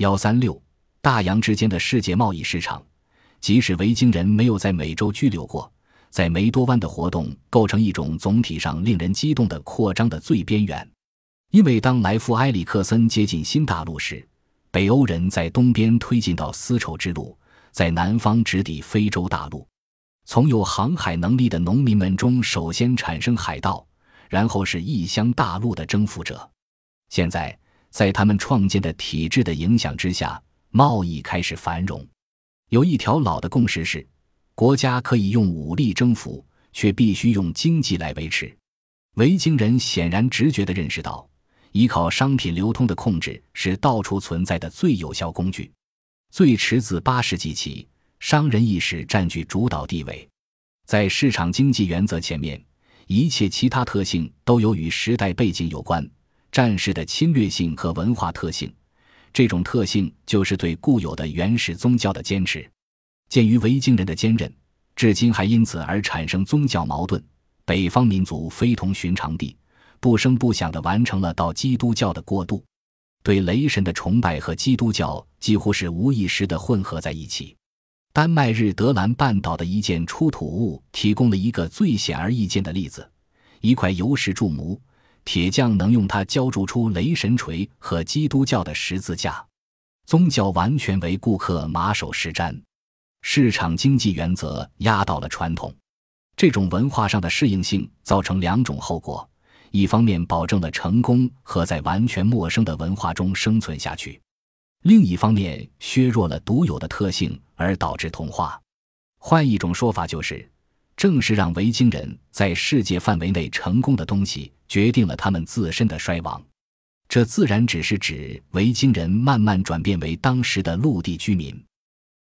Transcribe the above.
幺三六，大洋之间的世界贸易市场，即使维京人没有在美洲居留过，在梅多湾的活动构成一种总体上令人激动的扩张的最边缘。因为当莱夫埃里克森接近新大陆时，北欧人在东边推进到丝绸之路，在南方直抵非洲大陆。从有航海能力的农民们中，首先产生海盗，然后是异乡大陆的征服者。现在，在他们创建的体制的影响之下，贸易开始繁荣。有一条老的共识是：国家可以用武力征服，却必须用经济来维持。维京人显然直觉地认识到。依靠商品流通的控制是到处存在的最有效工具。最迟自八世纪起，商人意识占据主导地位。在市场经济原则前面，一切其他特性都有与时代背景有关。战士的侵略性和文化特性，这种特性就是对固有的原始宗教的坚持。鉴于维京人的坚韧，至今还因此而产生宗教矛盾。北方民族非同寻常地。不声不响地完成了到基督教的过渡，对雷神的崇拜和基督教几乎是无意识地混合在一起。丹麦日德兰半岛的一件出土物提供了一个最显而易见的例子：一块由石铸模，铁匠能用它浇铸出雷神锤和基督教的十字架。宗教完全为顾客马首是瞻，市场经济原则压倒了传统。这种文化上的适应性造成两种后果。一方面保证了成功和在完全陌生的文化中生存下去，另一方面削弱了独有的特性，而导致同化。换一种说法就是，正是让维京人在世界范围内成功的东西，决定了他们自身的衰亡。这自然只是指维京人慢慢转变为当时的陆地居民。